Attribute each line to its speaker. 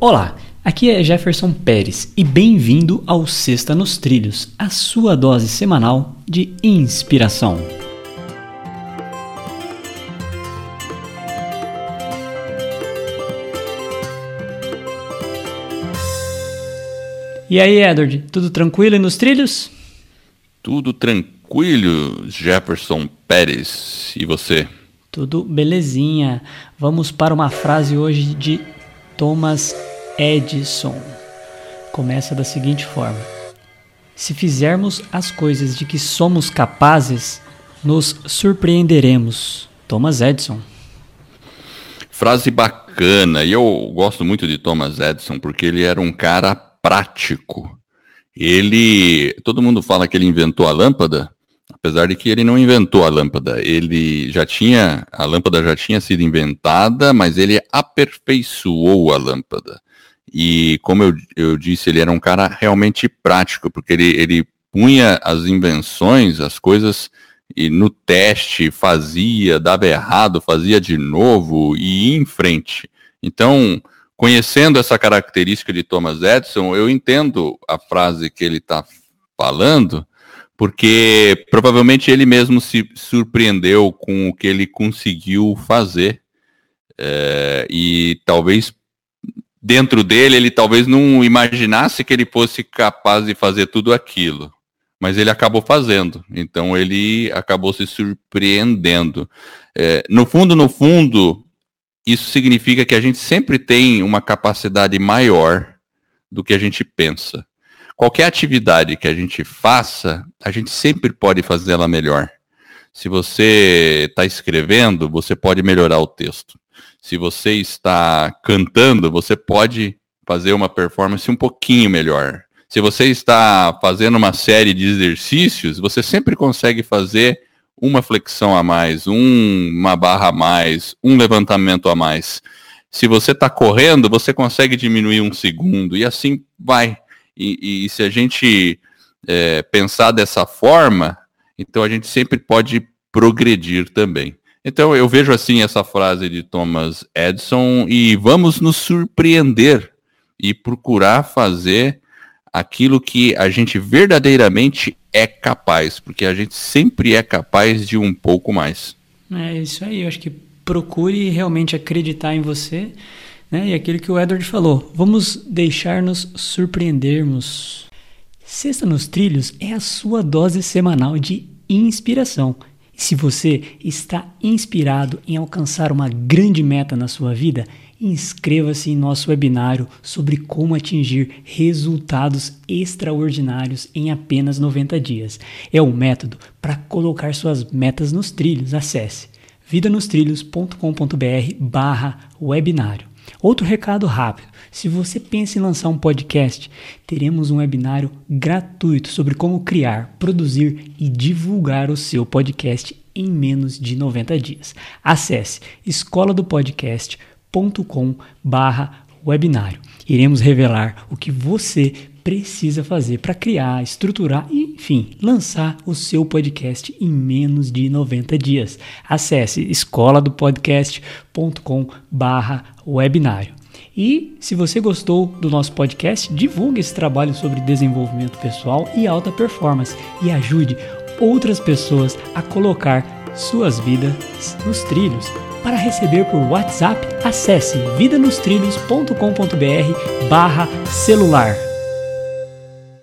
Speaker 1: Olá, aqui é Jefferson Pérez e bem-vindo ao Sexta nos Trilhos, a sua dose semanal de inspiração. E aí, Edward, tudo tranquilo aí nos trilhos?
Speaker 2: Tudo tranquilo, Jefferson Pérez. E você?
Speaker 1: Tudo belezinha. Vamos para uma frase hoje de Thomas Edison. Começa da seguinte forma: Se fizermos as coisas de que somos capazes, nos surpreenderemos. Thomas Edison.
Speaker 2: Frase bacana. E eu gosto muito de Thomas Edison porque ele era um cara prático. Ele, todo mundo fala que ele inventou a lâmpada, apesar de que ele não inventou a lâmpada. Ele já tinha, a lâmpada já tinha sido inventada, mas ele aperfeiçoou a lâmpada. E como eu, eu disse, ele era um cara realmente prático, porque ele, ele punha as invenções, as coisas e no teste fazia, dava errado, fazia de novo e ia em frente. Então, conhecendo essa característica de Thomas Edison, eu entendo a frase que ele está falando, porque provavelmente ele mesmo se surpreendeu com o que ele conseguiu fazer. É, e talvez dentro dele ele talvez não imaginasse que ele fosse capaz de fazer tudo aquilo. Mas ele acabou fazendo, então ele acabou se surpreendendo. É, no fundo, no fundo, isso significa que a gente sempre tem uma capacidade maior do que a gente pensa. Qualquer atividade que a gente faça, a gente sempre pode fazê-la melhor. Se você está escrevendo, você pode melhorar o texto. Se você está cantando, você pode fazer uma performance um pouquinho melhor. Se você está fazendo uma série de exercícios, você sempre consegue fazer uma flexão a mais, um, uma barra a mais, um levantamento a mais. Se você está correndo, você consegue diminuir um segundo e assim vai. E, e se a gente é, pensar dessa forma, então a gente sempre pode progredir também. Então eu vejo assim essa frase de Thomas Edison e vamos nos surpreender e procurar fazer aquilo que a gente verdadeiramente é capaz, porque a gente sempre é capaz de um pouco mais.
Speaker 1: É isso aí, eu acho que procure realmente acreditar em você, né? E aquilo que o Edward falou, vamos deixar-nos surpreendermos. Sexta nos Trilhos é a sua dose semanal de inspiração. Se você está inspirado em alcançar uma grande meta na sua vida, Inscreva-se em nosso webinário sobre como atingir resultados extraordinários em apenas 90 dias. É um método para colocar suas metas nos trilhos. Acesse vidanostrilhos.com.br barra webinário. Outro recado rápido: se você pensa em lançar um podcast, teremos um webinário gratuito sobre como criar, produzir e divulgar o seu podcast em menos de 90 dias. Acesse escola do webinário. Iremos revelar o que você precisa fazer para criar, estruturar e, enfim, lançar o seu podcast em menos de 90 dias. Acesse escola do podcast.com/barra webinário. E se você gostou do nosso podcast, divulgue esse trabalho sobre desenvolvimento pessoal e alta performance e ajude outras pessoas a colocar suas vidas nos trilhos. Para receber por WhatsApp, acesse vidanostrilhos.com.br barra celular.